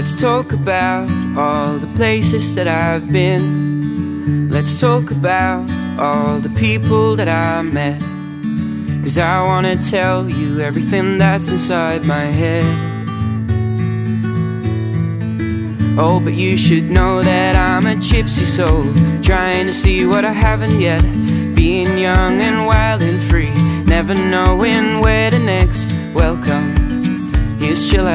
Let's talk about all the places that I've been. Let's talk about all the people that I met. Cause I wanna tell you everything that's inside my head. Oh, but you should know that I'm a gypsy soul, trying to see what I haven't yet. Being young and wild and free, never knowing where the next welcome. Here's Jill.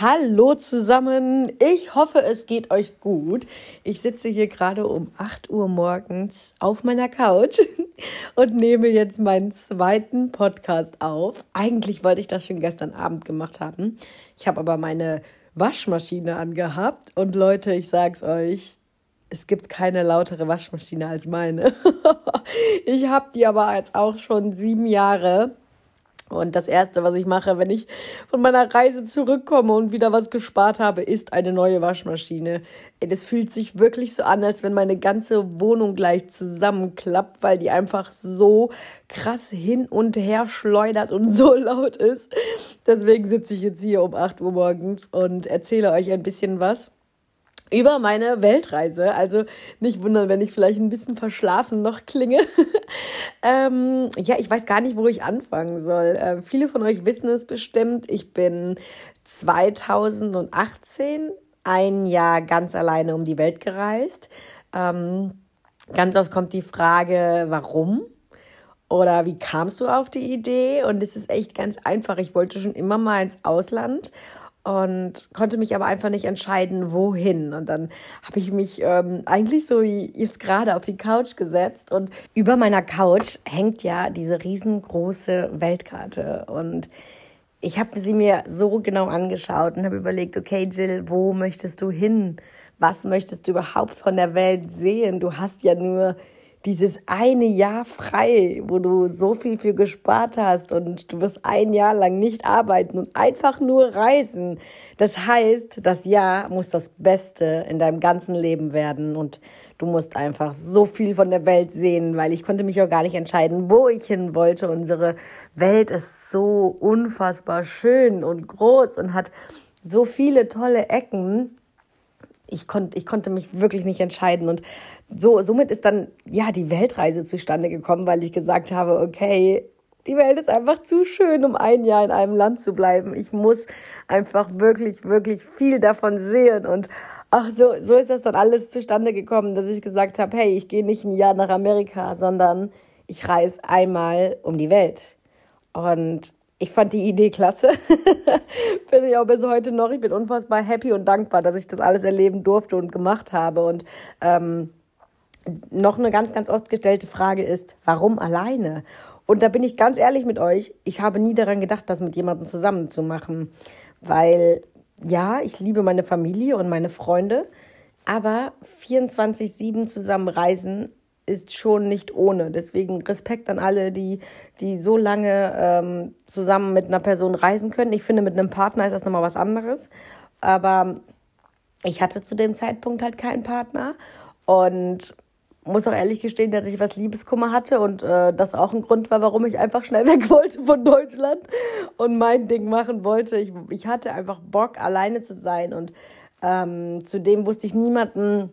Hallo zusammen, ich hoffe, es geht euch gut. Ich sitze hier gerade um 8 Uhr morgens auf meiner Couch und nehme jetzt meinen zweiten Podcast auf. Eigentlich wollte ich das schon gestern Abend gemacht haben. Ich habe aber meine Waschmaschine angehabt und Leute, ich sag's euch, es gibt keine lautere Waschmaschine als meine. ich habe die aber jetzt auch schon sieben Jahre und das Erste, was ich mache, wenn ich von meiner Reise zurückkomme und wieder was gespart habe, ist eine neue Waschmaschine. Es fühlt sich wirklich so an, als wenn meine ganze Wohnung gleich zusammenklappt, weil die einfach so krass hin und her schleudert und so laut ist. Deswegen sitze ich jetzt hier um 8 Uhr morgens und erzähle euch ein bisschen was über meine Weltreise. Also nicht wundern, wenn ich vielleicht ein bisschen verschlafen noch klinge. ähm, ja, ich weiß gar nicht, wo ich anfangen soll. Äh, viele von euch wissen es bestimmt. Ich bin 2018 ein Jahr ganz alleine um die Welt gereist. Ähm, ganz oft kommt die Frage, warum? Oder wie kamst du auf die Idee? Und es ist echt ganz einfach. Ich wollte schon immer mal ins Ausland und konnte mich aber einfach nicht entscheiden, wohin. Und dann habe ich mich ähm, eigentlich so jetzt gerade auf die Couch gesetzt und über meiner Couch hängt ja diese riesengroße Weltkarte und ich habe sie mir so genau angeschaut und habe überlegt, okay, Jill, wo möchtest du hin? Was möchtest du überhaupt von der Welt sehen? Du hast ja nur dieses eine Jahr frei, wo du so viel für gespart hast und du wirst ein Jahr lang nicht arbeiten und einfach nur reisen. Das heißt, das Jahr muss das Beste in deinem ganzen Leben werden und du musst einfach so viel von der Welt sehen, weil ich konnte mich auch gar nicht entscheiden, wo ich hin wollte. Unsere Welt ist so unfassbar schön und groß und hat so viele tolle Ecken ich, konnte ich konnte mich wirklich nicht entscheiden. Und so, somit ist dann ja die Weltreise zustande gekommen, weil ich gesagt habe, okay, die Welt ist einfach zu schön, um ein Jahr in einem Land zu bleiben. Ich muss einfach wirklich, wirklich viel davon sehen. Und ach, so, so ist das dann alles zustande gekommen, dass ich gesagt habe, hey, ich gehe nicht ein Jahr nach Amerika, sondern ich reise einmal um die Welt. Und ich fand die Idee klasse. Finde ich auch bis heute noch. Ich bin unfassbar happy und dankbar, dass ich das alles erleben durfte und gemacht habe. Und ähm, noch eine ganz, ganz oft gestellte Frage ist, warum alleine? Und da bin ich ganz ehrlich mit euch, ich habe nie daran gedacht, das mit jemandem zusammen zu machen. Weil ja, ich liebe meine Familie und meine Freunde, aber 24-7 zusammen reisen ist schon nicht ohne. Deswegen Respekt an alle, die, die so lange ähm, zusammen mit einer Person reisen können. Ich finde, mit einem Partner ist das nochmal was anderes. Aber ich hatte zu dem Zeitpunkt halt keinen Partner und muss auch ehrlich gestehen, dass ich was Liebeskummer hatte und äh, das auch ein Grund war, warum ich einfach schnell weg wollte von Deutschland und mein Ding machen wollte. Ich, ich hatte einfach Bock, alleine zu sein und ähm, zudem wusste ich niemanden,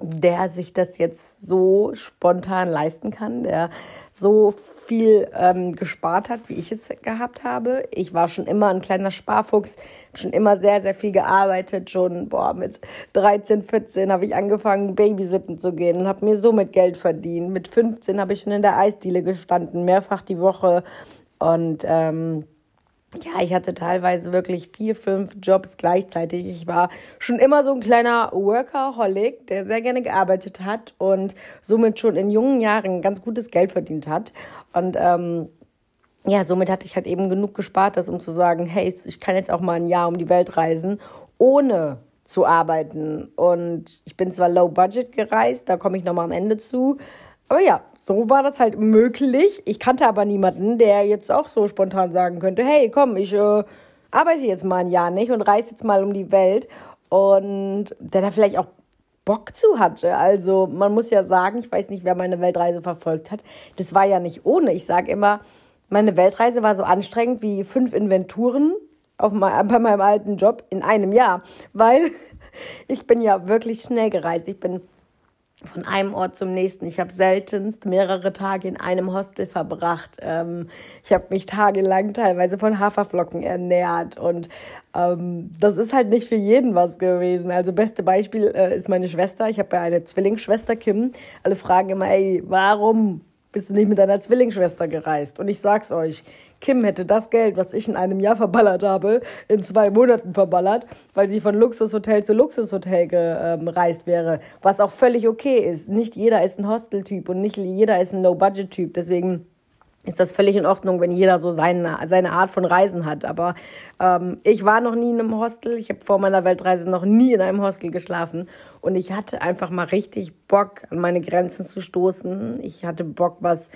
der sich das jetzt so spontan leisten kann, der so viel ähm, gespart hat, wie ich es gehabt habe. Ich war schon immer ein kleiner Sparfuchs, schon immer sehr, sehr viel gearbeitet. Schon boah, mit 13, 14 habe ich angefangen, Babysitten zu gehen und habe mir somit Geld verdient. Mit 15 habe ich schon in der Eisdiele gestanden, mehrfach die Woche. Und ähm, ja, ich hatte teilweise wirklich vier, fünf Jobs gleichzeitig. Ich war schon immer so ein kleiner Workaholic, der sehr gerne gearbeitet hat und somit schon in jungen Jahren ganz gutes Geld verdient hat. Und ähm, ja, somit hatte ich halt eben genug gespart, das um zu sagen, hey, ich kann jetzt auch mal ein Jahr um die Welt reisen, ohne zu arbeiten. Und ich bin zwar low budget gereist, da komme ich nochmal am Ende zu, aber ja, so war das halt möglich. Ich kannte aber niemanden, der jetzt auch so spontan sagen könnte, hey, komm, ich äh, arbeite jetzt mal ein Jahr nicht und reise jetzt mal um die Welt. Und der da vielleicht auch Bock zu hatte. Also man muss ja sagen, ich weiß nicht, wer meine Weltreise verfolgt hat, das war ja nicht ohne. Ich sage immer, meine Weltreise war so anstrengend wie fünf Inventuren auf mein, bei meinem alten Job in einem Jahr, weil ich bin ja wirklich schnell gereist. Ich bin von einem Ort zum nächsten. Ich habe seltenst mehrere Tage in einem Hostel verbracht. Ähm, ich habe mich tagelang teilweise von Haferflocken ernährt und ähm, das ist halt nicht für jeden was gewesen. Also beste Beispiel äh, ist meine Schwester. Ich habe ja eine Zwillingsschwester Kim. Alle fragen immer, ey, warum bist du nicht mit deiner Zwillingsschwester gereist? Und ich sag's euch, Kim hätte das Geld, was ich in einem Jahr verballert habe, in zwei Monaten verballert, weil sie von Luxushotel zu Luxushotel gereist wäre. Was auch völlig okay ist. Nicht jeder ist ein Hosteltyp und nicht jeder ist ein Low-Budget-Typ. Deswegen ist das völlig in Ordnung, wenn jeder so seine, seine Art von Reisen hat. Aber ähm, ich war noch nie in einem Hostel. Ich habe vor meiner Weltreise noch nie in einem Hostel geschlafen. Und ich hatte einfach mal richtig Bock, an meine Grenzen zu stoßen. Ich hatte Bock, was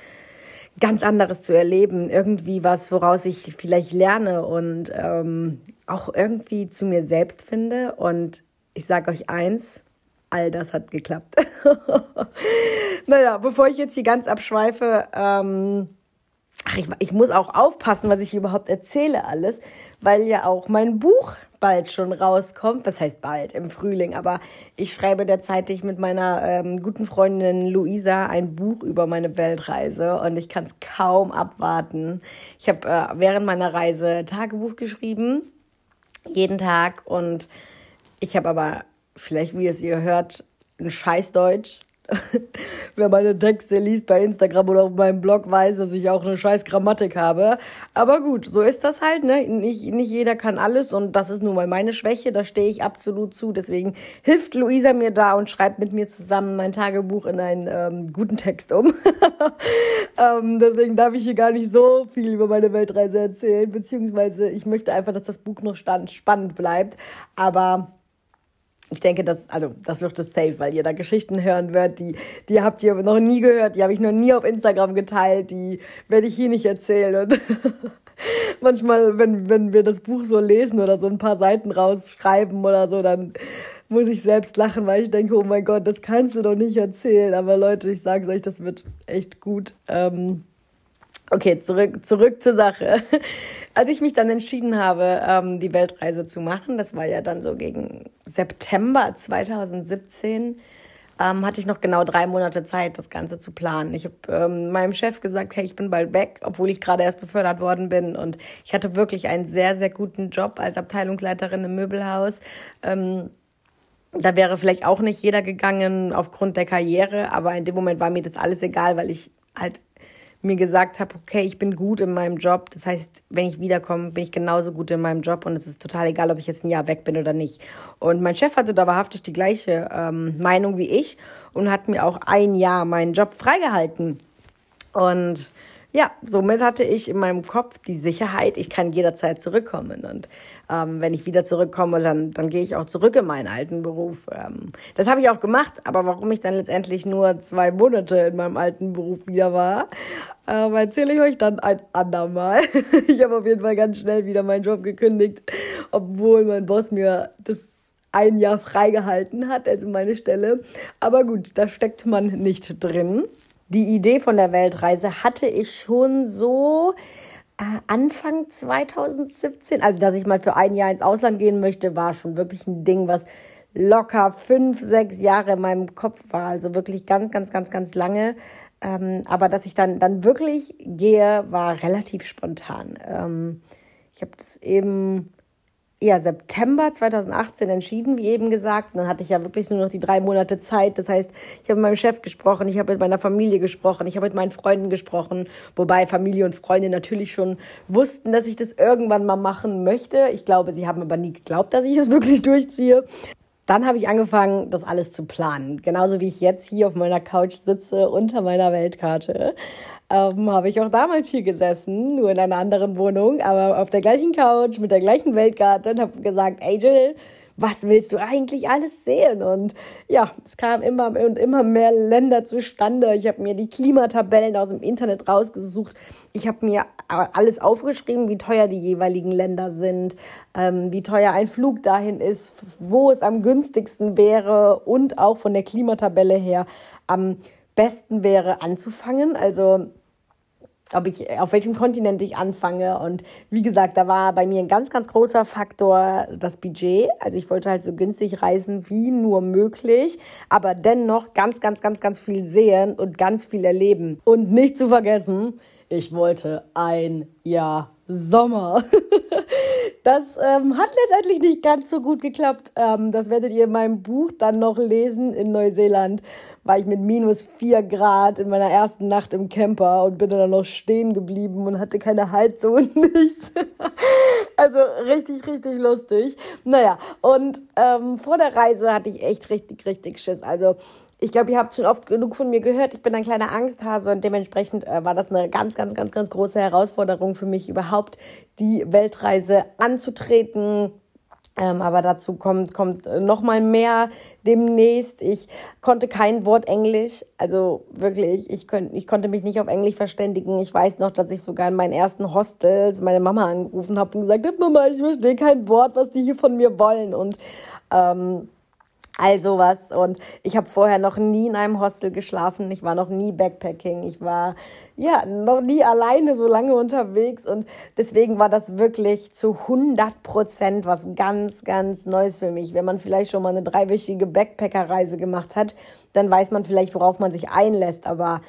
ganz anderes zu erleben, irgendwie was, woraus ich vielleicht lerne und ähm, auch irgendwie zu mir selbst finde. Und ich sage euch eins, all das hat geklappt. naja, bevor ich jetzt hier ganz abschweife, ähm, ach, ich, ich muss auch aufpassen, was ich überhaupt erzähle alles, weil ja auch mein Buch bald schon rauskommt. Was heißt bald? Im Frühling. Aber ich schreibe derzeitig mit meiner ähm, guten Freundin Luisa ein Buch über meine Weltreise und ich kann es kaum abwarten. Ich habe äh, während meiner Reise Tagebuch geschrieben, jeden Tag und ich habe aber vielleicht, wie es ihr hört, ein Scheißdeutsch wer meine Texte liest bei Instagram oder auf meinem Blog weiß, dass ich auch eine scheiß Grammatik habe. Aber gut, so ist das halt, ne? Nicht, nicht jeder kann alles und das ist nun mal meine Schwäche, da stehe ich absolut zu. Deswegen hilft Luisa mir da und schreibt mit mir zusammen mein Tagebuch in einen ähm, guten Text um. ähm, deswegen darf ich hier gar nicht so viel über meine Weltreise erzählen, beziehungsweise ich möchte einfach, dass das Buch noch spannend bleibt. Aber ich denke, das, also, das wird es safe, weil ihr da Geschichten hören wird, die, die habt ihr noch nie gehört, die habe ich noch nie auf Instagram geteilt, die werde ich hier nicht erzählen. Und manchmal, wenn, wenn wir das Buch so lesen oder so ein paar Seiten rausschreiben oder so, dann muss ich selbst lachen, weil ich denke, oh mein Gott, das kannst du doch nicht erzählen. Aber Leute, ich sage es euch, das wird echt gut. Ähm, Okay, zurück, zurück zur Sache. Als ich mich dann entschieden habe, ähm, die Weltreise zu machen, das war ja dann so gegen September 2017, ähm, hatte ich noch genau drei Monate Zeit, das Ganze zu planen. Ich habe ähm, meinem Chef gesagt, hey, ich bin bald weg, obwohl ich gerade erst befördert worden bin. Und ich hatte wirklich einen sehr, sehr guten Job als Abteilungsleiterin im Möbelhaus. Ähm, da wäre vielleicht auch nicht jeder gegangen aufgrund der Karriere, aber in dem Moment war mir das alles egal, weil ich halt mir gesagt habe, okay, ich bin gut in meinem Job. Das heißt, wenn ich wiederkomme, bin ich genauso gut in meinem Job und es ist total egal, ob ich jetzt ein Jahr weg bin oder nicht. Und mein Chef hatte da wahrhaftig die gleiche ähm, Meinung wie ich und hat mir auch ein Jahr meinen Job freigehalten. Und ja, somit hatte ich in meinem Kopf die Sicherheit, ich kann jederzeit zurückkommen. Und ähm, wenn ich wieder zurückkomme, dann, dann gehe ich auch zurück in meinen alten Beruf. Ähm, das habe ich auch gemacht, aber warum ich dann letztendlich nur zwei Monate in meinem alten Beruf wieder war, ähm, erzähle ich euch dann ein andermal. ich habe auf jeden Fall ganz schnell wieder meinen Job gekündigt, obwohl mein Boss mir das ein Jahr freigehalten hat, also meine Stelle. Aber gut, da steckt man nicht drin die Idee von der Weltreise hatte ich schon so Anfang 2017. Also, dass ich mal für ein Jahr ins Ausland gehen möchte, war schon wirklich ein Ding, was locker fünf, sechs Jahre in meinem Kopf war. Also wirklich ganz, ganz, ganz, ganz lange. Ähm, aber dass ich dann, dann wirklich gehe, war relativ spontan. Ähm, ich habe das eben ja, September 2018 entschieden, wie eben gesagt. dann hatte ich ja wirklich nur noch die drei Monate Zeit. Das heißt, ich habe mit meinem Chef gesprochen, ich habe mit meiner Familie gesprochen, ich habe mit meinen Freunden gesprochen, wobei Familie und Freunde natürlich schon wussten, dass ich das irgendwann mal machen möchte. Ich glaube, sie haben aber nie geglaubt, dass ich es wirklich durchziehe. Dann habe ich angefangen, das alles zu planen. Genauso wie ich jetzt hier auf meiner Couch sitze unter meiner Weltkarte ähm, habe ich auch damals hier gesessen, nur in einer anderen Wohnung, aber auf der gleichen Couch mit der gleichen Weltkarte und habe gesagt, Angel, was willst du eigentlich alles sehen? Und ja, es kamen immer und immer mehr Länder zustande. Ich habe mir die Klimatabellen aus dem Internet rausgesucht. Ich habe mir alles aufgeschrieben, wie teuer die jeweiligen Länder sind, ähm, wie teuer ein Flug dahin ist, wo es am günstigsten wäre und auch von der Klimatabelle her am besten wäre anzufangen. Also ob ich, auf welchem Kontinent ich anfange. Und wie gesagt, da war bei mir ein ganz, ganz großer Faktor das Budget. Also ich wollte halt so günstig reisen wie nur möglich, aber dennoch ganz, ganz, ganz, ganz viel sehen und ganz viel erleben. Und nicht zu vergessen, ich wollte ein Jahr Sommer. Das ähm, hat letztendlich nicht ganz so gut geklappt. Ähm, das werdet ihr in meinem Buch dann noch lesen. In Neuseeland war ich mit minus vier Grad in meiner ersten Nacht im Camper und bin dann noch stehen geblieben und hatte keine Heizung und nichts. also richtig, richtig lustig. Naja, und ähm, vor der Reise hatte ich echt richtig, richtig Schiss. Also ich glaube, ihr habt schon oft genug von mir gehört. Ich bin ein kleiner Angsthase und dementsprechend äh, war das eine ganz, ganz, ganz, ganz große Herausforderung für mich, überhaupt die Weltreise anzutreten. Ähm, aber dazu kommt, kommt noch mal mehr demnächst. Ich konnte kein Wort Englisch. Also wirklich, ich, könnt, ich konnte mich nicht auf Englisch verständigen. Ich weiß noch, dass ich sogar in meinen ersten Hostels meine Mama angerufen habe und gesagt habe, Mama, ich verstehe kein Wort, was die hier von mir wollen. Und ähm, all sowas. Und ich habe vorher noch nie in einem Hostel geschlafen. Ich war noch nie Backpacking. Ich war ja noch nie alleine so lange unterwegs. Und deswegen war das wirklich zu 100 Prozent was ganz, ganz Neues für mich. Wenn man vielleicht schon mal eine dreiwöchige Backpackerreise gemacht hat, dann weiß man vielleicht, worauf man sich einlässt. Aber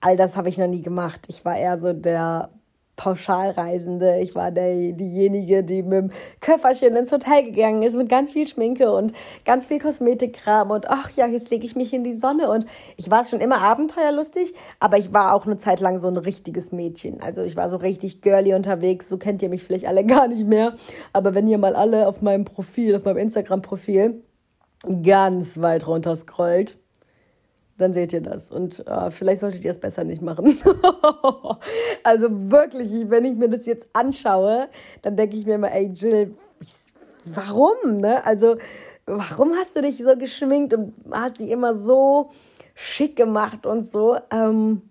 all das habe ich noch nie gemacht. Ich war eher so der Pauschalreisende. Ich war der, diejenige, die mit dem Köfferchen ins Hotel gegangen ist mit ganz viel Schminke und ganz viel Kosmetikkram und ach ja, jetzt lege ich mich in die Sonne und ich war schon immer abenteuerlustig, aber ich war auch eine Zeit lang so ein richtiges Mädchen. Also ich war so richtig girly unterwegs, so kennt ihr mich vielleicht alle gar nicht mehr, aber wenn ihr mal alle auf meinem Profil, auf meinem Instagram-Profil ganz weit runter scrollt, dann seht ihr das. Und äh, vielleicht solltet ihr es besser nicht machen. also wirklich, wenn ich mir das jetzt anschaue, dann denke ich mir immer, ey Jill, warum? Ne? Also warum hast du dich so geschminkt und hast dich immer so schick gemacht und so? Ähm,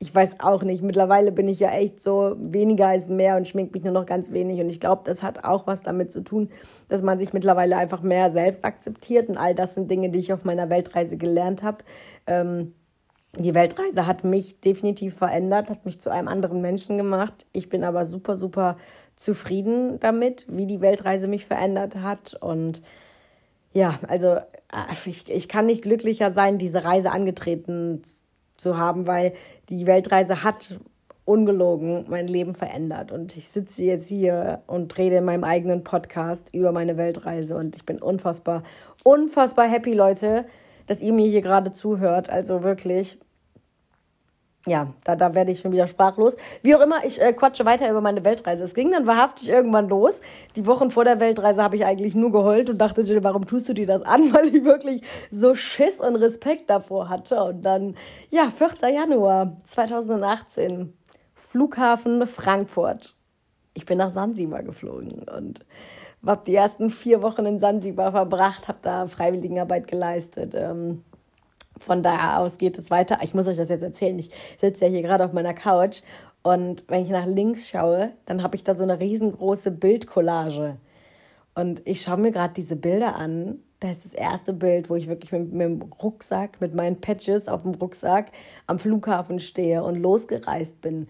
ich weiß auch nicht. Mittlerweile bin ich ja echt so weniger als mehr und schmink mich nur noch ganz wenig. Und ich glaube, das hat auch was damit zu tun, dass man sich mittlerweile einfach mehr selbst akzeptiert. Und all das sind Dinge, die ich auf meiner Weltreise gelernt habe. Ähm, die Weltreise hat mich definitiv verändert, hat mich zu einem anderen Menschen gemacht. Ich bin aber super, super zufrieden damit, wie die Weltreise mich verändert hat. Und ja, also äh, ich, ich kann nicht glücklicher sein, diese Reise angetreten zu haben, weil die Weltreise hat ungelogen mein Leben verändert. Und ich sitze jetzt hier und rede in meinem eigenen Podcast über meine Weltreise. Und ich bin unfassbar, unfassbar happy, Leute, dass ihr mir hier gerade zuhört. Also wirklich, ja, da, da werde ich schon wieder sprachlos. Wie auch immer, ich äh, quatsche weiter über meine Weltreise. Es ging dann wahrhaftig irgendwann los. Die Wochen vor der Weltreise habe ich eigentlich nur geheult und dachte, warum tust du dir das an? Weil ich wirklich so Schiss und Respekt davor hatte. Und dann, ja, 4. Januar 2018, Flughafen Frankfurt. Ich bin nach Sansibar geflogen und habe die ersten vier Wochen in Sansibar verbracht, habe da Freiwilligenarbeit geleistet. Ähm, von da aus geht es weiter. Ich muss euch das jetzt erzählen. Ich sitze ja hier gerade auf meiner Couch und wenn ich nach links schaue, dann habe ich da so eine riesengroße Bildcollage. Und ich schaue mir gerade diese Bilder an. Das ist das erste Bild, wo ich wirklich mit, mit dem Rucksack, mit meinen Patches auf dem Rucksack am Flughafen stehe und losgereist bin.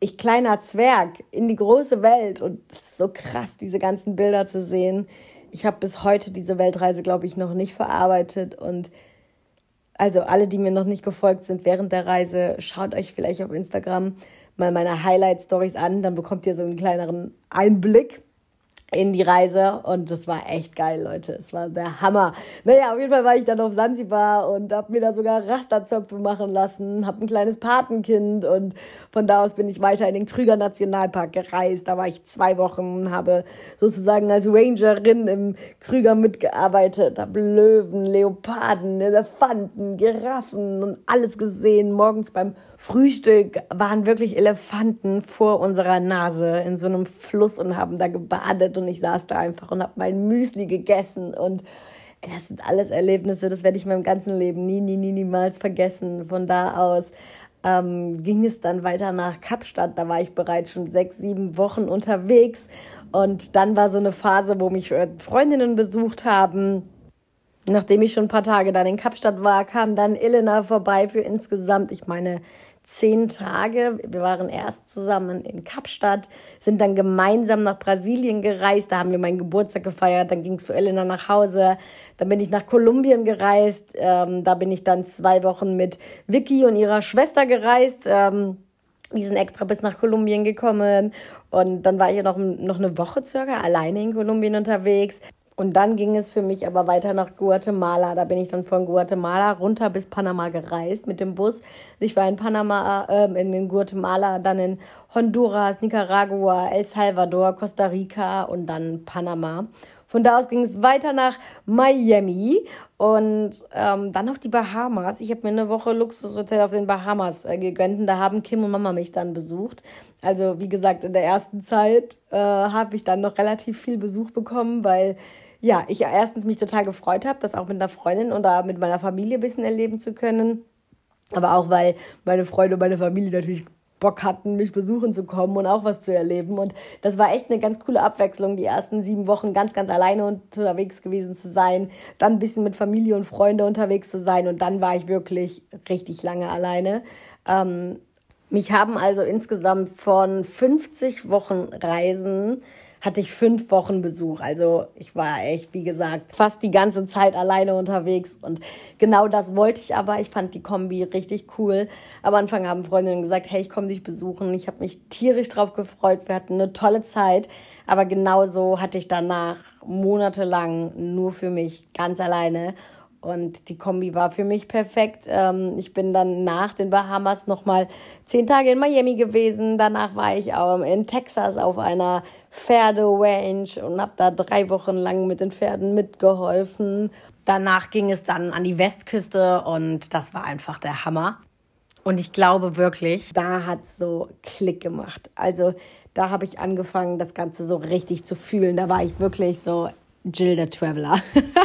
Ich kleiner Zwerg in die große Welt und es ist so krass, diese ganzen Bilder zu sehen. Ich habe bis heute diese Weltreise, glaube ich, noch nicht verarbeitet und also alle, die mir noch nicht gefolgt sind während der Reise, schaut euch vielleicht auf Instagram mal meine Highlight-Stories an, dann bekommt ihr so einen kleineren Einblick in die Reise und das war echt geil, Leute. Es war der Hammer. Naja, auf jeden Fall war ich dann auf Sansibar und hab mir da sogar Rasterzöpfe machen lassen, hab ein kleines Patenkind und von da aus bin ich weiter in den Krüger Nationalpark gereist. Da war ich zwei Wochen, habe sozusagen als Rangerin im Krüger mitgearbeitet, hab Löwen, Leoparden, Elefanten, Giraffen und alles gesehen. Morgens beim Frühstück waren wirklich Elefanten vor unserer Nase in so einem Fluss und haben da gebadet und ich saß da einfach und habe mein Müsli gegessen und das sind alles Erlebnisse, das werde ich meinem ganzen Leben nie, nie, nie, niemals vergessen. Von da aus ähm, ging es dann weiter nach Kapstadt. Da war ich bereits schon sechs, sieben Wochen unterwegs. Und dann war so eine Phase, wo mich äh, Freundinnen besucht haben Nachdem ich schon ein paar Tage dann in Kapstadt war, kam dann Elena vorbei für insgesamt, ich meine, zehn Tage. Wir waren erst zusammen in Kapstadt, sind dann gemeinsam nach Brasilien gereist. Da haben wir meinen Geburtstag gefeiert. Dann ging es für Elena nach Hause. Dann bin ich nach Kolumbien gereist. Ähm, da bin ich dann zwei Wochen mit Vicky und ihrer Schwester gereist. Ähm, die sind extra bis nach Kolumbien gekommen. Und dann war ich noch, noch eine Woche circa alleine in Kolumbien unterwegs. Und dann ging es für mich aber weiter nach Guatemala. Da bin ich dann von Guatemala runter bis Panama gereist mit dem Bus. Ich war in Panama, äh, in Guatemala, dann in Honduras, Nicaragua, El Salvador, Costa Rica und dann Panama. Von da aus ging es weiter nach Miami und ähm, dann auf die Bahamas. Ich habe mir eine Woche Luxushotel auf den Bahamas äh, gegönnt und da haben Kim und Mama mich dann besucht. Also wie gesagt, in der ersten Zeit äh, habe ich dann noch relativ viel Besuch bekommen, weil ja, ich erstens mich total gefreut habe, das auch mit einer Freundin oder mit meiner Familie ein bisschen erleben zu können. Aber auch, weil meine Freunde und meine Familie natürlich Bock hatten, mich besuchen zu kommen und auch was zu erleben. Und das war echt eine ganz coole Abwechslung, die ersten sieben Wochen ganz, ganz alleine unterwegs gewesen zu sein, dann ein bisschen mit Familie und Freunde unterwegs zu sein und dann war ich wirklich richtig lange alleine. Ähm, mich haben also insgesamt von 50 Wochen Reisen hatte ich fünf Wochen Besuch. Also ich war echt, wie gesagt, fast die ganze Zeit alleine unterwegs. Und genau das wollte ich aber. Ich fand die Kombi richtig cool. Am Anfang haben Freundinnen gesagt, hey, ich komme dich besuchen. Ich habe mich tierisch drauf gefreut. Wir hatten eine tolle Zeit. Aber genauso hatte ich danach monatelang nur für mich ganz alleine. Und die Kombi war für mich perfekt. Ähm, ich bin dann nach den Bahamas nochmal zehn Tage in Miami gewesen. Danach war ich in Texas auf einer Pferderange und habe da drei Wochen lang mit den Pferden mitgeholfen. Danach ging es dann an die Westküste und das war einfach der Hammer. Und ich glaube wirklich, da hat es so Klick gemacht. Also da habe ich angefangen, das Ganze so richtig zu fühlen. Da war ich wirklich so Jill der Traveler.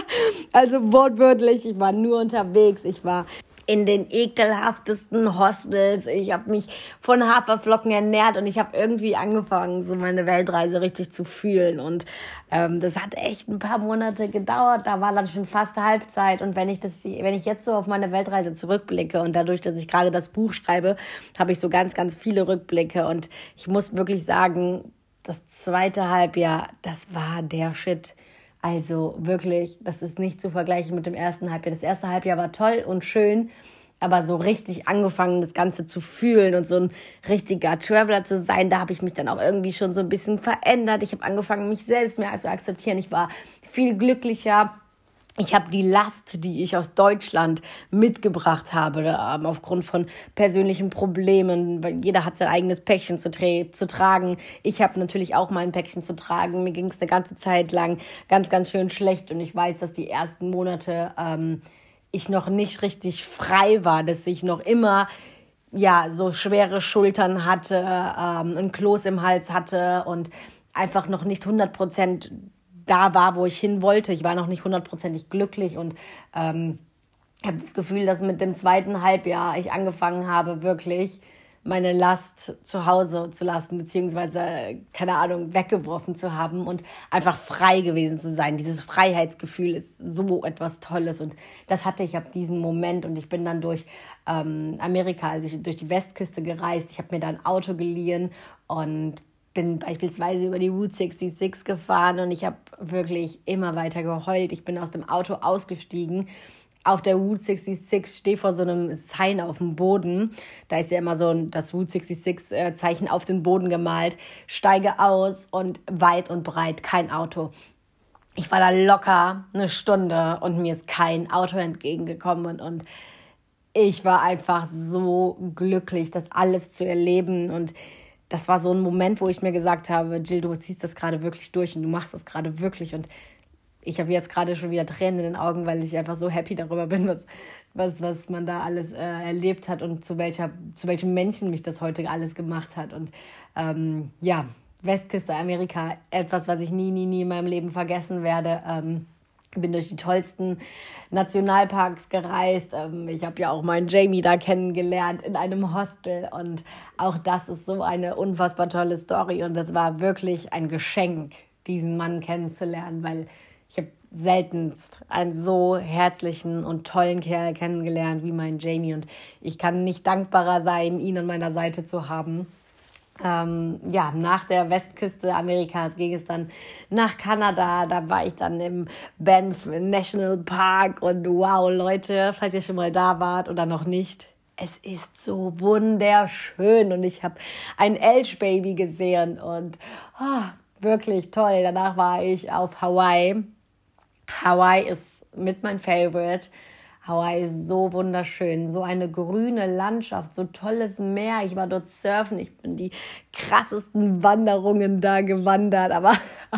also wortwörtlich, ich war nur unterwegs. Ich war in den ekelhaftesten Hostels. Ich habe mich von Haferflocken ernährt und ich habe irgendwie angefangen, so meine Weltreise richtig zu fühlen. Und ähm, das hat echt ein paar Monate gedauert. Da war dann schon fast Halbzeit. Und wenn ich das, wenn ich jetzt so auf meine Weltreise zurückblicke und dadurch, dass ich gerade das Buch schreibe, habe ich so ganz, ganz viele Rückblicke. Und ich muss wirklich sagen, das zweite Halbjahr, das war der Shit. Also wirklich, das ist nicht zu vergleichen mit dem ersten Halbjahr. Das erste Halbjahr war toll und schön, aber so richtig angefangen, das Ganze zu fühlen und so ein richtiger Traveler zu sein, da habe ich mich dann auch irgendwie schon so ein bisschen verändert. Ich habe angefangen, mich selbst mehr zu akzeptieren. Ich war viel glücklicher ich habe die Last, die ich aus Deutschland mitgebracht habe, ähm, aufgrund von persönlichen Problemen, weil jeder hat sein eigenes Päckchen zu, tra zu tragen. Ich habe natürlich auch mein Päckchen zu tragen. Mir ging es eine ganze Zeit lang ganz, ganz schön schlecht und ich weiß, dass die ersten Monate ähm, ich noch nicht richtig frei war, dass ich noch immer ja so schwere Schultern hatte, ähm, ein Kloß im Hals hatte und einfach noch nicht 100 Prozent da war, wo ich hin wollte. Ich war noch nicht hundertprozentig glücklich und ähm, habe das Gefühl, dass mit dem zweiten Halbjahr ich angefangen habe, wirklich meine Last zu Hause zu lassen, beziehungsweise, keine Ahnung, weggeworfen zu haben und einfach frei gewesen zu sein. Dieses Freiheitsgefühl ist so etwas Tolles und das hatte ich ab diesem Moment und ich bin dann durch ähm, Amerika, also durch die Westküste gereist. Ich habe mir da ein Auto geliehen und bin beispielsweise über die Route 66 gefahren und ich habe wirklich immer weiter geheult. Ich bin aus dem Auto ausgestiegen. Auf der Route 66 stehe vor so einem Sign auf dem Boden. Da ist ja immer so das Route 66 Zeichen auf den Boden gemalt. Steige aus und weit und breit kein Auto. Ich war da locker eine Stunde und mir ist kein Auto entgegengekommen und, und ich war einfach so glücklich, das alles zu erleben und das war so ein Moment, wo ich mir gesagt habe, Jill, du ziehst das gerade wirklich durch und du machst das gerade wirklich. Und ich habe jetzt gerade schon wieder Tränen in den Augen, weil ich einfach so happy darüber bin, was, was, was man da alles äh, erlebt hat und zu, welcher, zu welchem Menschen mich das heute alles gemacht hat. Und ähm, ja, Westküste Amerika, etwas, was ich nie, nie, nie in meinem Leben vergessen werde. Ähm, bin durch die tollsten Nationalparks gereist. Ähm, ich habe ja auch meinen Jamie da kennengelernt in einem Hostel und auch das ist so eine unfassbar tolle Story und das war wirklich ein Geschenk, diesen Mann kennenzulernen, weil ich habe seltenst einen so herzlichen und tollen Kerl kennengelernt wie mein Jamie und ich kann nicht dankbarer sein, ihn an meiner Seite zu haben. Ähm, ja, nach der Westküste Amerikas ging es dann nach Kanada. Da war ich dann im Banff National Park und wow, Leute, falls ihr schon mal da wart oder noch nicht, es ist so wunderschön und ich habe ein Elch-Baby gesehen und oh, wirklich toll. Danach war ich auf Hawaii. Hawaii ist mit mein Favorite. Hawaii ist so wunderschön, so eine grüne Landschaft, so tolles Meer. Ich war dort surfen, ich bin die krassesten Wanderungen da gewandert, aber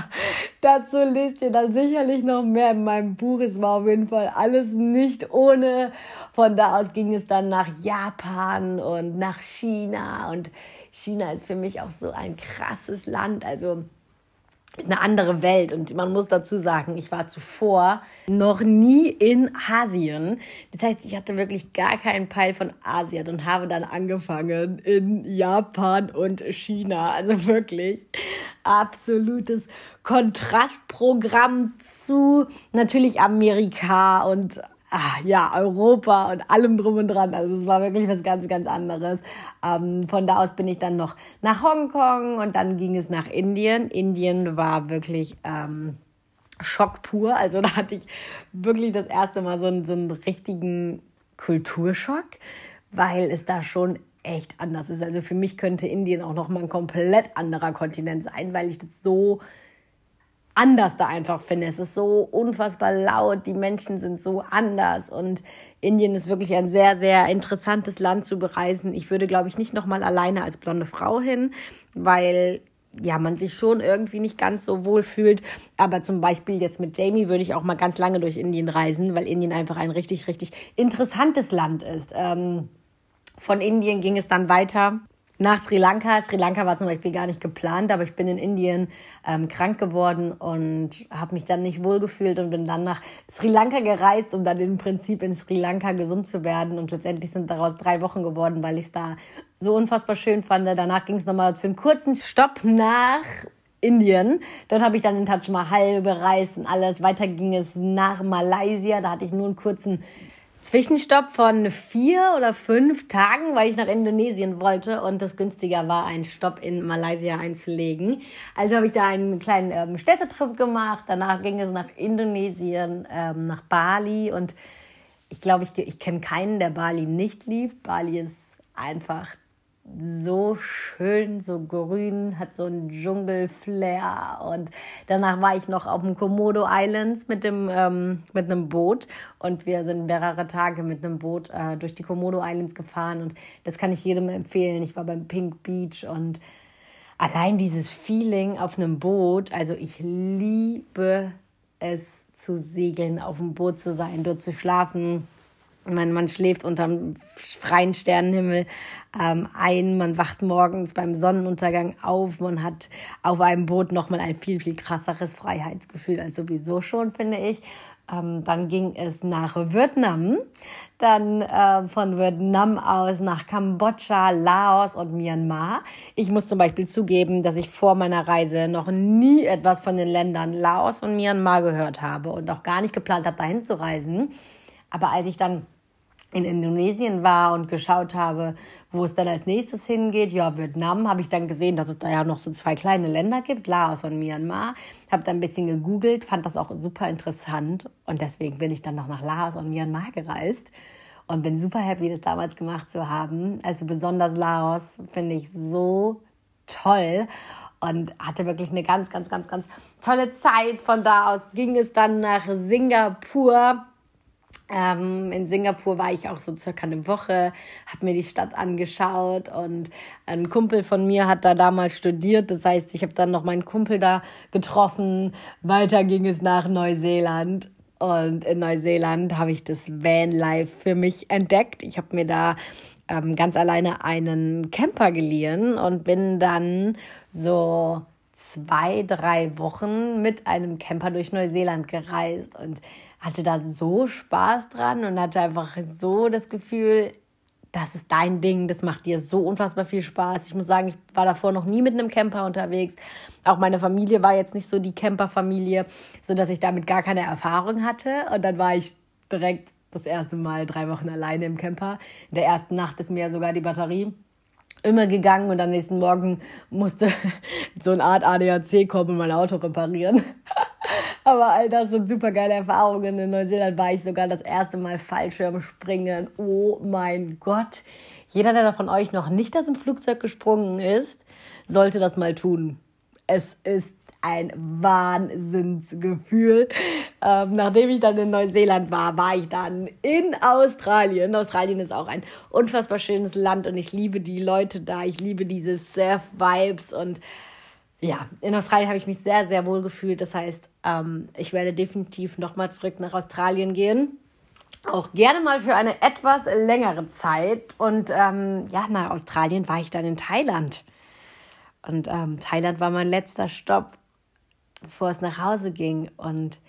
dazu lest ihr dann sicherlich noch mehr in meinem Buch. Es war auf jeden Fall alles nicht ohne. Von da aus ging es dann nach Japan und nach China und China ist für mich auch so ein krasses Land. Also eine andere Welt. Und man muss dazu sagen, ich war zuvor noch nie in Asien. Das heißt, ich hatte wirklich gar keinen Peil von Asien und habe dann angefangen in Japan und China. Also wirklich absolutes Kontrastprogramm zu natürlich Amerika und ah, ja, Europa und allem drum und dran. Also es war wirklich was ganz, ganz anderes. Ähm, von da aus bin ich dann noch nach Hongkong und dann ging es nach Indien. Indien war wirklich ähm, Schock pur. Also da hatte ich wirklich das erste Mal so einen, so einen richtigen Kulturschock, weil es da schon echt anders ist. Also für mich könnte Indien auch noch mal ein komplett anderer Kontinent sein, weil ich das so anders da einfach finde. Es ist so unfassbar laut, die Menschen sind so anders und Indien ist wirklich ein sehr, sehr interessantes Land zu bereisen. Ich würde, glaube ich, nicht nochmal alleine als blonde Frau hin, weil ja, man sich schon irgendwie nicht ganz so wohl fühlt. Aber zum Beispiel jetzt mit Jamie würde ich auch mal ganz lange durch Indien reisen, weil Indien einfach ein richtig, richtig interessantes Land ist. Ähm, von Indien ging es dann weiter nach Sri Lanka. Sri Lanka war zum Beispiel gar nicht geplant, aber ich bin in Indien ähm, krank geworden und habe mich dann nicht wohlgefühlt und bin dann nach Sri Lanka gereist, um dann im Prinzip in Sri Lanka gesund zu werden. Und letztendlich sind daraus drei Wochen geworden, weil ich es da so unfassbar schön fand. Danach ging es nochmal für einen kurzen Stopp nach Indien. Dort habe ich dann den Taj Mahal bereist und alles. Weiter ging es nach Malaysia. Da hatte ich nur einen kurzen Zwischenstopp von vier oder fünf Tagen, weil ich nach Indonesien wollte und das günstiger war, einen Stopp in Malaysia einzulegen. Also habe ich da einen kleinen ähm, Städtetrip gemacht. Danach ging es nach Indonesien, ähm, nach Bali und ich glaube, ich, ich kenne keinen, der Bali nicht liebt. Bali ist einfach so schön, so grün, hat so einen Dschungelflair. Und danach war ich noch auf dem Komodo Islands mit, dem, ähm, mit einem Boot. Und wir sind mehrere Tage mit einem Boot äh, durch die Komodo Islands gefahren. Und das kann ich jedem empfehlen. Ich war beim Pink Beach und allein dieses Feeling auf einem Boot, also ich liebe es zu segeln, auf dem Boot zu sein, dort zu schlafen man, man schläft unterm freien Sternenhimmel ähm, ein, man wacht morgens beim Sonnenuntergang auf, man hat auf einem Boot nochmal ein viel, viel krasseres Freiheitsgefühl als sowieso schon, finde ich. Ähm, dann ging es nach Vietnam, dann äh, von Vietnam aus nach Kambodscha, Laos und Myanmar. Ich muss zum Beispiel zugeben, dass ich vor meiner Reise noch nie etwas von den Ländern Laos und Myanmar gehört habe und auch gar nicht geplant habe, dahin zu reisen. Aber als ich dann in Indonesien war und geschaut habe, wo es dann als nächstes hingeht, ja, Vietnam, habe ich dann gesehen, dass es da ja noch so zwei kleine Länder gibt, Laos und Myanmar. Habe dann ein bisschen gegoogelt, fand das auch super interessant und deswegen bin ich dann noch nach Laos und Myanmar gereist und bin super happy, das damals gemacht zu haben. Also besonders Laos finde ich so toll und hatte wirklich eine ganz, ganz, ganz, ganz tolle Zeit. Von da aus ging es dann nach Singapur ähm, in Singapur war ich auch so circa eine Woche, habe mir die Stadt angeschaut und ein Kumpel von mir hat da damals studiert. Das heißt, ich habe dann noch meinen Kumpel da getroffen. Weiter ging es nach Neuseeland. Und in Neuseeland habe ich das Vanlife für mich entdeckt. Ich habe mir da ähm, ganz alleine einen Camper geliehen und bin dann so zwei, drei Wochen mit einem Camper durch Neuseeland gereist. Und hatte da so Spaß dran und hatte einfach so das Gefühl, das ist dein Ding, das macht dir so unfassbar viel Spaß. Ich muss sagen, ich war davor noch nie mit einem Camper unterwegs. Auch meine Familie war jetzt nicht so die Camperfamilie, sodass ich damit gar keine Erfahrung hatte. Und dann war ich direkt das erste Mal drei Wochen alleine im Camper. In der ersten Nacht ist mir sogar die Batterie immer gegangen und am nächsten Morgen musste so eine Art ADAC kommen und mein Auto reparieren. Aber all das sind super geile Erfahrungen. In Neuseeland war ich sogar das erste Mal Fallschirmspringen. Oh mein Gott. Jeder, der von euch noch nicht aus dem Flugzeug gesprungen ist, sollte das mal tun. Es ist ein Wahnsinnsgefühl. Ähm, nachdem ich dann in Neuseeland war, war ich dann in Australien. Australien ist auch ein unfassbar schönes Land und ich liebe die Leute da. Ich liebe diese Surf-Vibes und ja, in Australien habe ich mich sehr, sehr wohl gefühlt. Das heißt, ähm, ich werde definitiv nochmal zurück nach Australien gehen. Auch gerne mal für eine etwas längere Zeit. Und ähm, ja, nach Australien war ich dann in Thailand. Und ähm, Thailand war mein letzter Stopp, bevor es nach Hause ging. Und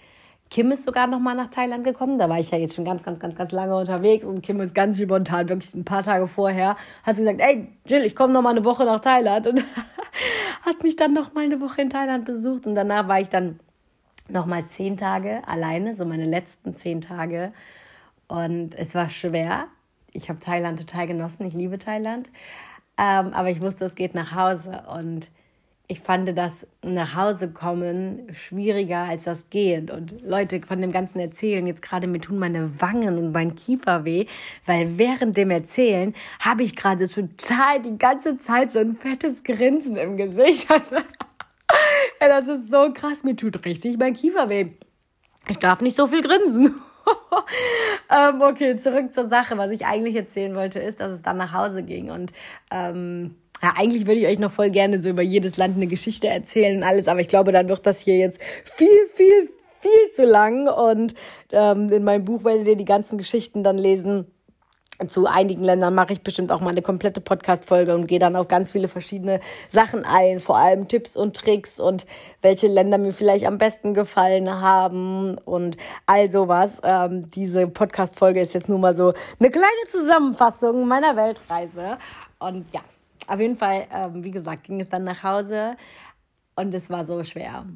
Kim ist sogar noch mal nach Thailand gekommen. Da war ich ja jetzt schon ganz, ganz, ganz, ganz lange unterwegs. Und Kim ist ganz spontan, wirklich ein paar Tage vorher, hat sie gesagt, ey Jill, ich komme noch mal eine Woche nach Thailand. Und hat mich dann noch mal eine Woche in Thailand besucht. Und danach war ich dann noch mal zehn Tage alleine, so meine letzten zehn Tage. Und es war schwer. Ich habe Thailand total genossen, ich liebe Thailand, ähm, aber ich wusste, es geht nach Hause. Und ich fand das nach Hause kommen schwieriger als das Gehen. Und Leute, von dem ganzen Erzählen, jetzt gerade mir tun meine Wangen und mein Kiefer weh, weil während dem Erzählen habe ich gerade total die ganze Zeit so ein fettes Grinsen im Gesicht. Also, das ist so krass, mir tut richtig mein Kiefer weh. Ich darf nicht so viel grinsen. ähm, okay, zurück zur Sache. Was ich eigentlich erzählen wollte, ist, dass es dann nach Hause ging und ähm, ja, eigentlich würde ich euch noch voll gerne so über jedes Land eine Geschichte erzählen und alles, aber ich glaube, dann wird das hier jetzt viel, viel, viel zu lang. Und ähm, in meinem Buch werdet ihr die ganzen Geschichten dann lesen. Zu einigen Ländern mache ich bestimmt auch mal eine komplette Podcast-Folge und gehe dann auf ganz viele verschiedene Sachen ein, vor allem Tipps und Tricks und welche Länder mir vielleicht am besten gefallen haben und all sowas. Ähm, diese Podcast-Folge ist jetzt nur mal so eine kleine Zusammenfassung meiner Weltreise. Und ja, auf jeden Fall, ähm, wie gesagt, ging es dann nach Hause und es war so schwer.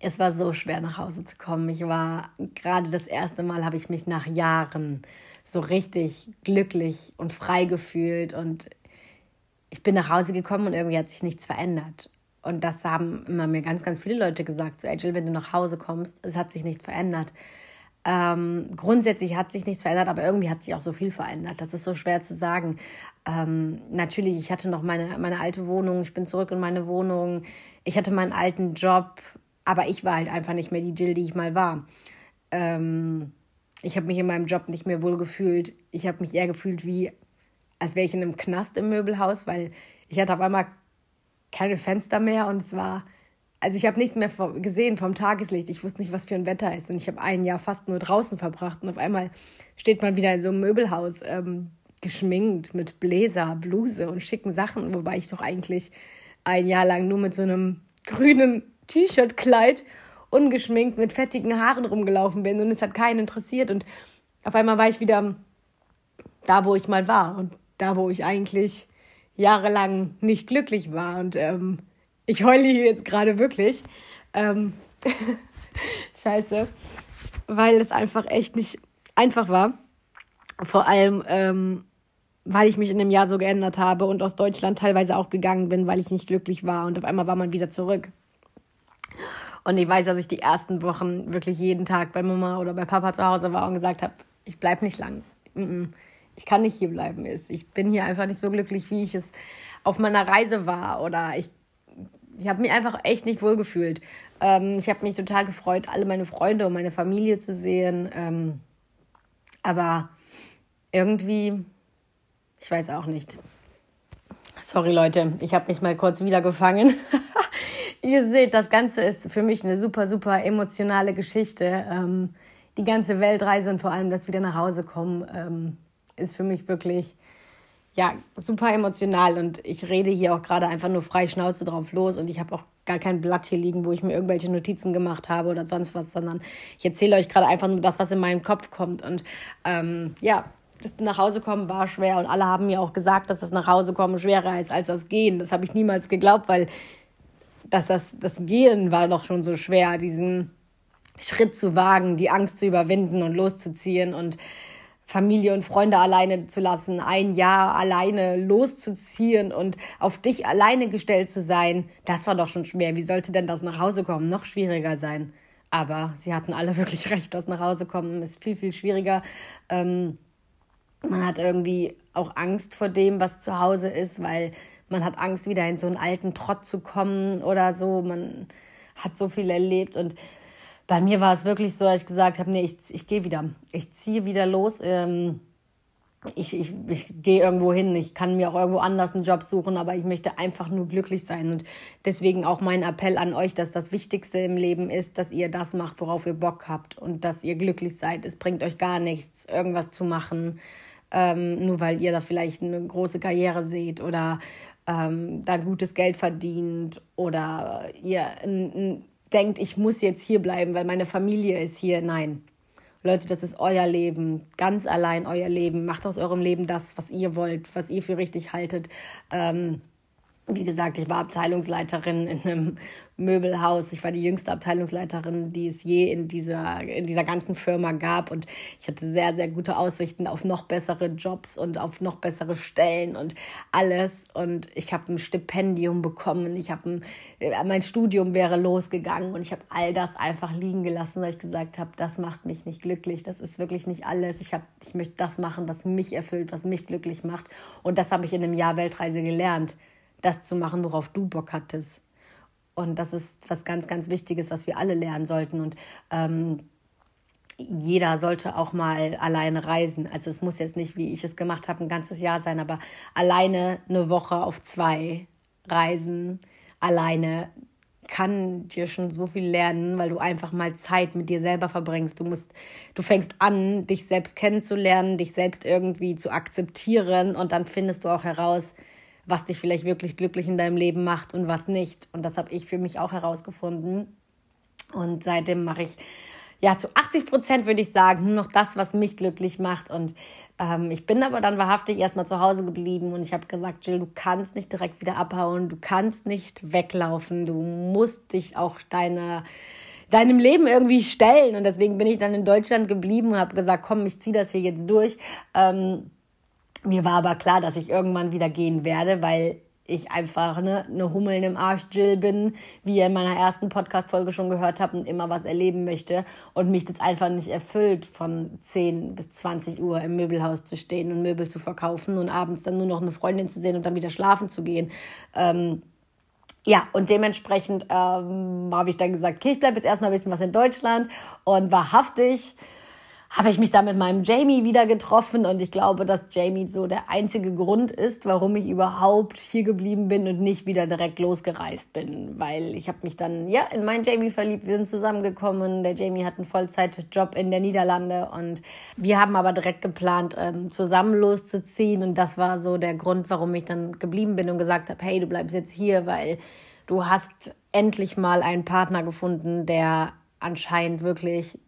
Es war so schwer, nach Hause zu kommen. Ich war gerade das erste Mal, habe ich mich nach Jahren so richtig glücklich und frei gefühlt und ich bin nach Hause gekommen und irgendwie hat sich nichts verändert. Und das haben immer mir ganz, ganz viele Leute gesagt. So, Jill, wenn du nach Hause kommst, es hat sich nichts verändert. Ähm, grundsätzlich hat sich nichts verändert, aber irgendwie hat sich auch so viel verändert. Das ist so schwer zu sagen. Ähm, natürlich, ich hatte noch meine, meine alte Wohnung, ich bin zurück in meine Wohnung, ich hatte meinen alten Job, aber ich war halt einfach nicht mehr die Jill, die ich mal war. Ähm, ich habe mich in meinem Job nicht mehr wohl gefühlt. Ich habe mich eher gefühlt wie, als wäre ich in einem Knast im Möbelhaus, weil ich hatte auf einmal keine Fenster mehr und es war also ich habe nichts mehr gesehen vom Tageslicht. Ich wusste nicht, was für ein Wetter ist. Und ich habe ein Jahr fast nur draußen verbracht. Und auf einmal steht man wieder in so einem Möbelhaus, ähm, geschminkt mit Bläser, Bluse und schicken Sachen. Wobei ich doch eigentlich ein Jahr lang nur mit so einem grünen T-Shirt-Kleid, ungeschminkt, mit fettigen Haaren rumgelaufen bin. Und es hat keinen interessiert. Und auf einmal war ich wieder da, wo ich mal war. Und da, wo ich eigentlich jahrelang nicht glücklich war. Und ähm, ich heule hier jetzt gerade wirklich. Ähm, scheiße. Weil es einfach echt nicht einfach war. Vor allem, ähm, weil ich mich in dem Jahr so geändert habe und aus Deutschland teilweise auch gegangen bin, weil ich nicht glücklich war. Und auf einmal war man wieder zurück. Und ich weiß, dass ich die ersten Wochen wirklich jeden Tag bei Mama oder bei Papa zu Hause war und gesagt habe, ich bleibe nicht lang. Ich kann nicht hier bleiben. Ich bin hier einfach nicht so glücklich, wie ich es auf meiner Reise war. Oder ich ich habe mich einfach echt nicht wohl gefühlt. Ähm, ich habe mich total gefreut, alle meine Freunde und meine Familie zu sehen. Ähm, aber irgendwie, ich weiß auch nicht. Sorry Leute, ich habe mich mal kurz wieder gefangen. Ihr seht, das Ganze ist für mich eine super, super emotionale Geschichte. Ähm, die ganze Weltreise und vor allem das wieder nach Hause kommen ähm, ist für mich wirklich ja, super emotional und ich rede hier auch gerade einfach nur frei Schnauze drauf los und ich habe auch gar kein Blatt hier liegen, wo ich mir irgendwelche Notizen gemacht habe oder sonst was, sondern ich erzähle euch gerade einfach nur das, was in meinen Kopf kommt und ähm, ja, das Nachhausekommen war schwer und alle haben mir auch gesagt, dass das Nachhausekommen schwerer ist als das Gehen. Das habe ich niemals geglaubt, weil dass das, das Gehen war doch schon so schwer, diesen Schritt zu wagen, die Angst zu überwinden und loszuziehen und Familie und Freunde alleine zu lassen, ein Jahr alleine loszuziehen und auf dich alleine gestellt zu sein, das war doch schon schwer. Wie sollte denn das nach Hause kommen noch schwieriger sein? Aber sie hatten alle wirklich recht, das nach Hause kommen ist viel, viel schwieriger. Ähm, man hat irgendwie auch Angst vor dem, was zu Hause ist, weil man hat Angst, wieder in so einen alten Trott zu kommen oder so. Man hat so viel erlebt und bei mir war es wirklich so, dass ich gesagt habe, nee, ich, ich gehe wieder. Ich ziehe wieder los. Ähm, ich, ich, ich gehe irgendwo hin. Ich kann mir auch irgendwo anders einen Job suchen, aber ich möchte einfach nur glücklich sein. Und deswegen auch mein Appell an euch, dass das Wichtigste im Leben ist, dass ihr das macht, worauf ihr Bock habt und dass ihr glücklich seid. Es bringt euch gar nichts, irgendwas zu machen, ähm, nur weil ihr da vielleicht eine große Karriere seht oder ähm, da gutes Geld verdient oder ihr ein, ein denkt, ich muss jetzt hier bleiben, weil meine Familie ist hier. Nein. Leute, das ist euer Leben, ganz allein euer Leben. Macht aus eurem Leben das, was ihr wollt, was ihr für richtig haltet. Ähm, wie gesagt, ich war Abteilungsleiterin in einem Möbelhaus. Ich war die jüngste Abteilungsleiterin, die es je in dieser, in dieser ganzen Firma gab. Und ich hatte sehr, sehr gute Aussichten auf noch bessere Jobs und auf noch bessere Stellen und alles. Und ich habe ein Stipendium bekommen. Ich habe mein Studium wäre losgegangen und ich habe all das einfach liegen gelassen, weil ich gesagt habe, das macht mich nicht glücklich. Das ist wirklich nicht alles. Ich, hab, ich möchte das machen, was mich erfüllt, was mich glücklich macht. Und das habe ich in einem Jahr Weltreise gelernt das zu machen, worauf du Bock hattest. Und das ist was ganz, ganz Wichtiges, was wir alle lernen sollten. Und ähm, jeder sollte auch mal alleine reisen. Also es muss jetzt nicht, wie ich es gemacht habe, ein ganzes Jahr sein, aber alleine eine Woche auf zwei reisen, alleine kann dir schon so viel lernen, weil du einfach mal Zeit mit dir selber verbringst. Du musst, du fängst an, dich selbst kennenzulernen, dich selbst irgendwie zu akzeptieren und dann findest du auch heraus, was dich vielleicht wirklich glücklich in deinem Leben macht und was nicht. Und das habe ich für mich auch herausgefunden. Und seitdem mache ich, ja, zu 80 Prozent würde ich sagen, nur noch das, was mich glücklich macht. Und ähm, ich bin aber dann wahrhaftig erstmal zu Hause geblieben und ich habe gesagt, Jill, du kannst nicht direkt wieder abhauen, du kannst nicht weglaufen, du musst dich auch deiner deinem Leben irgendwie stellen. Und deswegen bin ich dann in Deutschland geblieben und habe gesagt, komm, ich ziehe das hier jetzt durch. Ähm, mir war aber klar, dass ich irgendwann wieder gehen werde, weil ich einfach ne, eine Hummel im Arsch Jill bin, wie ihr in meiner ersten Podcast-Folge schon gehört habt und immer was erleben möchte und mich das einfach nicht erfüllt, von 10 bis 20 Uhr im Möbelhaus zu stehen und Möbel zu verkaufen und abends dann nur noch eine Freundin zu sehen und dann wieder schlafen zu gehen. Ähm, ja, und dementsprechend ähm, habe ich dann gesagt, okay, ich bleibe jetzt erstmal ein bisschen was in Deutschland und wahrhaftig habe ich mich da mit meinem Jamie wieder getroffen und ich glaube, dass Jamie so der einzige Grund ist, warum ich überhaupt hier geblieben bin und nicht wieder direkt losgereist bin, weil ich habe mich dann ja in meinen Jamie verliebt, wir sind zusammengekommen, der Jamie hat einen Vollzeitjob in der Niederlande und wir haben aber direkt geplant ähm, zusammen loszuziehen und das war so der Grund, warum ich dann geblieben bin und gesagt habe, hey, du bleibst jetzt hier, weil du hast endlich mal einen Partner gefunden, der anscheinend wirklich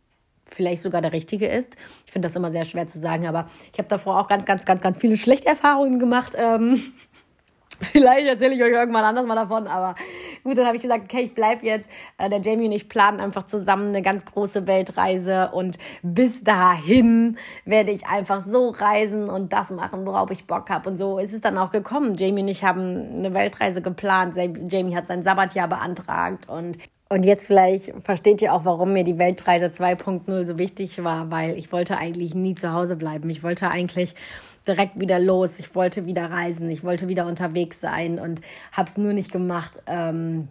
vielleicht sogar der richtige ist. Ich finde das immer sehr schwer zu sagen, aber ich habe davor auch ganz, ganz, ganz, ganz viele schlechte Erfahrungen gemacht. Ähm, vielleicht erzähle ich euch irgendwann anders mal davon, aber gut, dann habe ich gesagt, okay, ich bleibe jetzt. Äh, der Jamie und ich planen einfach zusammen eine ganz große Weltreise und bis dahin werde ich einfach so reisen und das machen, worauf ich Bock habe. Und so ist es dann auch gekommen. Jamie und ich haben eine Weltreise geplant. Jamie hat sein Sabbatjahr beantragt und und jetzt vielleicht versteht ihr auch, warum mir die Weltreise 2.0 so wichtig war, weil ich wollte eigentlich nie zu Hause bleiben. Ich wollte eigentlich direkt wieder los. Ich wollte wieder reisen. Ich wollte wieder unterwegs sein und habe es nur nicht gemacht. Ähm,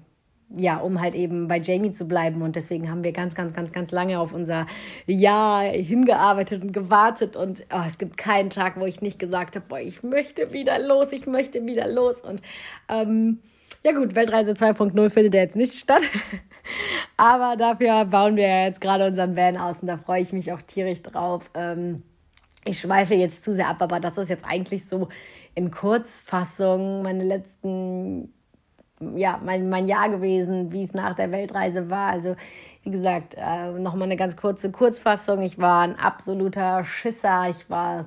ja, um halt eben bei Jamie zu bleiben. Und deswegen haben wir ganz, ganz, ganz, ganz lange auf unser Jahr hingearbeitet und gewartet. Und oh, es gibt keinen Tag, wo ich nicht gesagt habe, boah, ich möchte wieder los, ich möchte wieder los. Und ähm, ja gut, Weltreise 2.0 findet ja jetzt nicht statt. Aber dafür bauen wir jetzt gerade unseren Van aus und da freue ich mich auch tierisch drauf. Ähm, ich schweife jetzt zu sehr ab, aber das ist jetzt eigentlich so in Kurzfassung meine letzten, ja, mein, mein Jahr gewesen, wie es nach der Weltreise war. Also, wie gesagt, äh, nochmal eine ganz kurze Kurzfassung. Ich war ein absoluter Schisser. Ich war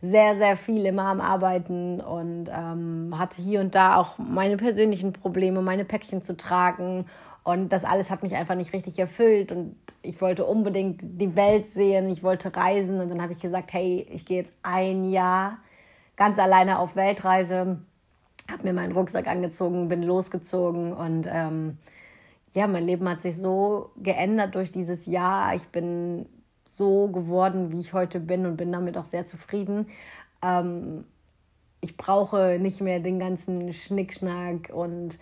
sehr, sehr viel immer am Arbeiten und ähm, hatte hier und da auch meine persönlichen Probleme, meine Päckchen zu tragen. Und das alles hat mich einfach nicht richtig erfüllt. Und ich wollte unbedingt die Welt sehen, ich wollte reisen. Und dann habe ich gesagt, hey, ich gehe jetzt ein Jahr ganz alleine auf Weltreise, habe mir meinen Rucksack angezogen, bin losgezogen und ähm, ja, mein Leben hat sich so geändert durch dieses Jahr. Ich bin so geworden, wie ich heute bin und bin damit auch sehr zufrieden. Ähm, ich brauche nicht mehr den ganzen Schnickschnack und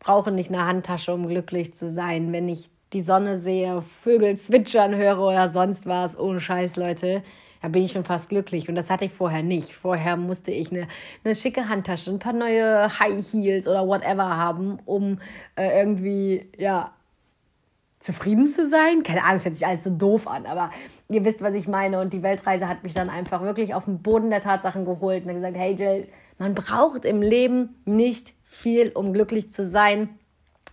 brauche nicht eine Handtasche, um glücklich zu sein. Wenn ich die Sonne sehe, Vögel zwitschern höre oder sonst was, ohne Scheiß, Leute, da bin ich schon fast glücklich. Und das hatte ich vorher nicht. Vorher musste ich eine, eine schicke Handtasche, ein paar neue High Heels oder whatever haben, um äh, irgendwie, ja, zufrieden zu sein. Keine Ahnung, es hört sich alles so doof an, aber ihr wisst, was ich meine. Und die Weltreise hat mich dann einfach wirklich auf den Boden der Tatsachen geholt und gesagt, hey Jill, man braucht im Leben nicht viel, um glücklich zu sein.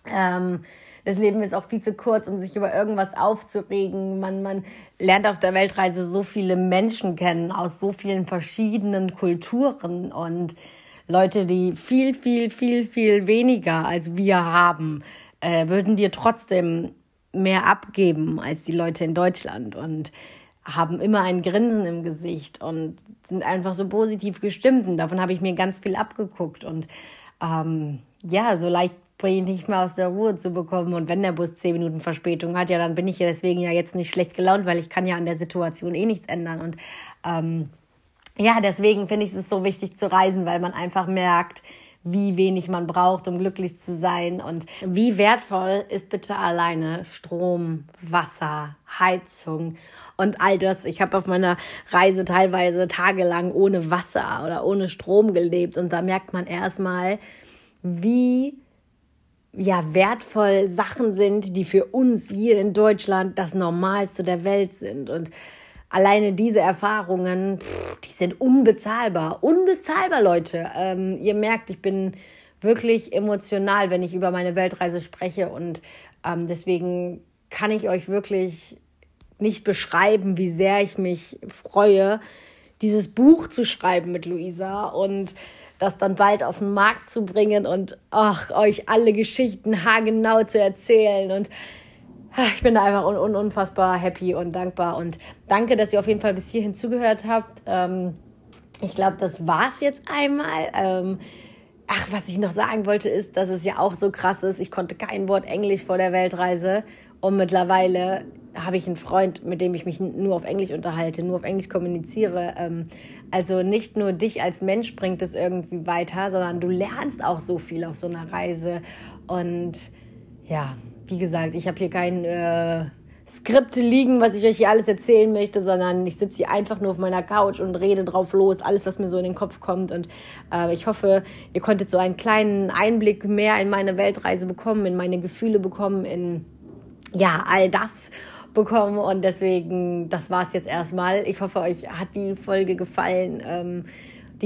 Ähm, das Leben ist auch viel zu kurz, um sich über irgendwas aufzuregen. Man, man lernt auf der Weltreise so viele Menschen kennen aus so vielen verschiedenen Kulturen und Leute, die viel, viel, viel, viel weniger als wir haben, äh, würden dir trotzdem mehr abgeben als die Leute in Deutschland und haben immer ein Grinsen im Gesicht und sind einfach so positiv gestimmt. Und davon habe ich mir ganz viel abgeguckt. Und ähm, ja, so leicht bringe ich nicht mehr aus der Ruhe zu bekommen. Und wenn der Bus zehn Minuten Verspätung hat, ja, dann bin ich ja deswegen ja jetzt nicht schlecht gelaunt, weil ich kann ja an der Situation eh nichts ändern. Und ähm, ja, deswegen finde ich es so wichtig zu reisen, weil man einfach merkt, wie wenig man braucht, um glücklich zu sein und wie wertvoll ist bitte alleine Strom, Wasser, Heizung und all das. Ich habe auf meiner Reise teilweise tagelang ohne Wasser oder ohne Strom gelebt und da merkt man erstmal, wie ja, wertvoll Sachen sind, die für uns hier in Deutschland das Normalste der Welt sind. Und alleine diese Erfahrungen, pff, die sind unbezahlbar. Unbezahlbar, Leute. Ähm, ihr merkt, ich bin wirklich emotional, wenn ich über meine Weltreise spreche. Und ähm, deswegen kann ich euch wirklich nicht beschreiben, wie sehr ich mich freue, dieses Buch zu schreiben mit Luisa. Und das dann bald auf den Markt zu bringen und ach, euch alle Geschichten haargenau zu erzählen. Und ich bin da einfach un un unfassbar happy und dankbar. Und danke, dass ihr auf jeden Fall bis hierhin zugehört habt. Ähm, ich glaube, das war's jetzt einmal. Ähm, ach, was ich noch sagen wollte, ist, dass es ja auch so krass ist. Ich konnte kein Wort Englisch vor der Weltreise. Und mittlerweile habe ich einen Freund, mit dem ich mich nur auf Englisch unterhalte, nur auf Englisch kommuniziere. Ähm, also nicht nur dich als Mensch bringt es irgendwie weiter, sondern du lernst auch so viel auf so einer Reise. Und ja, wie gesagt, ich habe hier kein äh, Skript liegen, was ich euch hier alles erzählen möchte, sondern ich sitze hier einfach nur auf meiner Couch und rede drauf los, alles, was mir so in den Kopf kommt. Und äh, ich hoffe, ihr konntet so einen kleinen Einblick mehr in meine Weltreise bekommen, in meine Gefühle bekommen, in ja, all das bekommen und deswegen, das war es jetzt erstmal. Ich hoffe, euch hat die Folge gefallen. Ähm,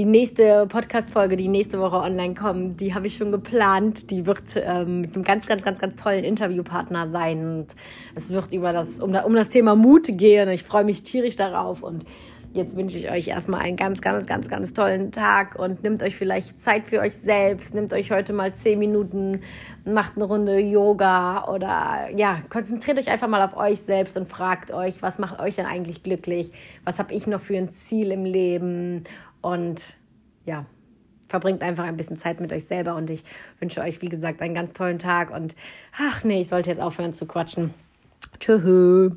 die nächste Podcast-Folge, die nächste Woche online kommt, die habe ich schon geplant. Die wird ähm, mit einem ganz, ganz, ganz, ganz tollen Interviewpartner sein. Und es wird über das, um, um das Thema Mut gehen. Ich freue mich tierisch darauf und Jetzt wünsche ich euch erstmal einen ganz, ganz, ganz, ganz tollen Tag und nehmt euch vielleicht Zeit für euch selbst. Nehmt euch heute mal zehn Minuten, macht eine Runde Yoga oder ja, konzentriert euch einfach mal auf euch selbst und fragt euch, was macht euch denn eigentlich glücklich? Was habe ich noch für ein Ziel im Leben? Und ja, verbringt einfach ein bisschen Zeit mit euch selber und ich wünsche euch, wie gesagt, einen ganz tollen Tag und ach nee, ich sollte jetzt aufhören zu quatschen. Tschüss.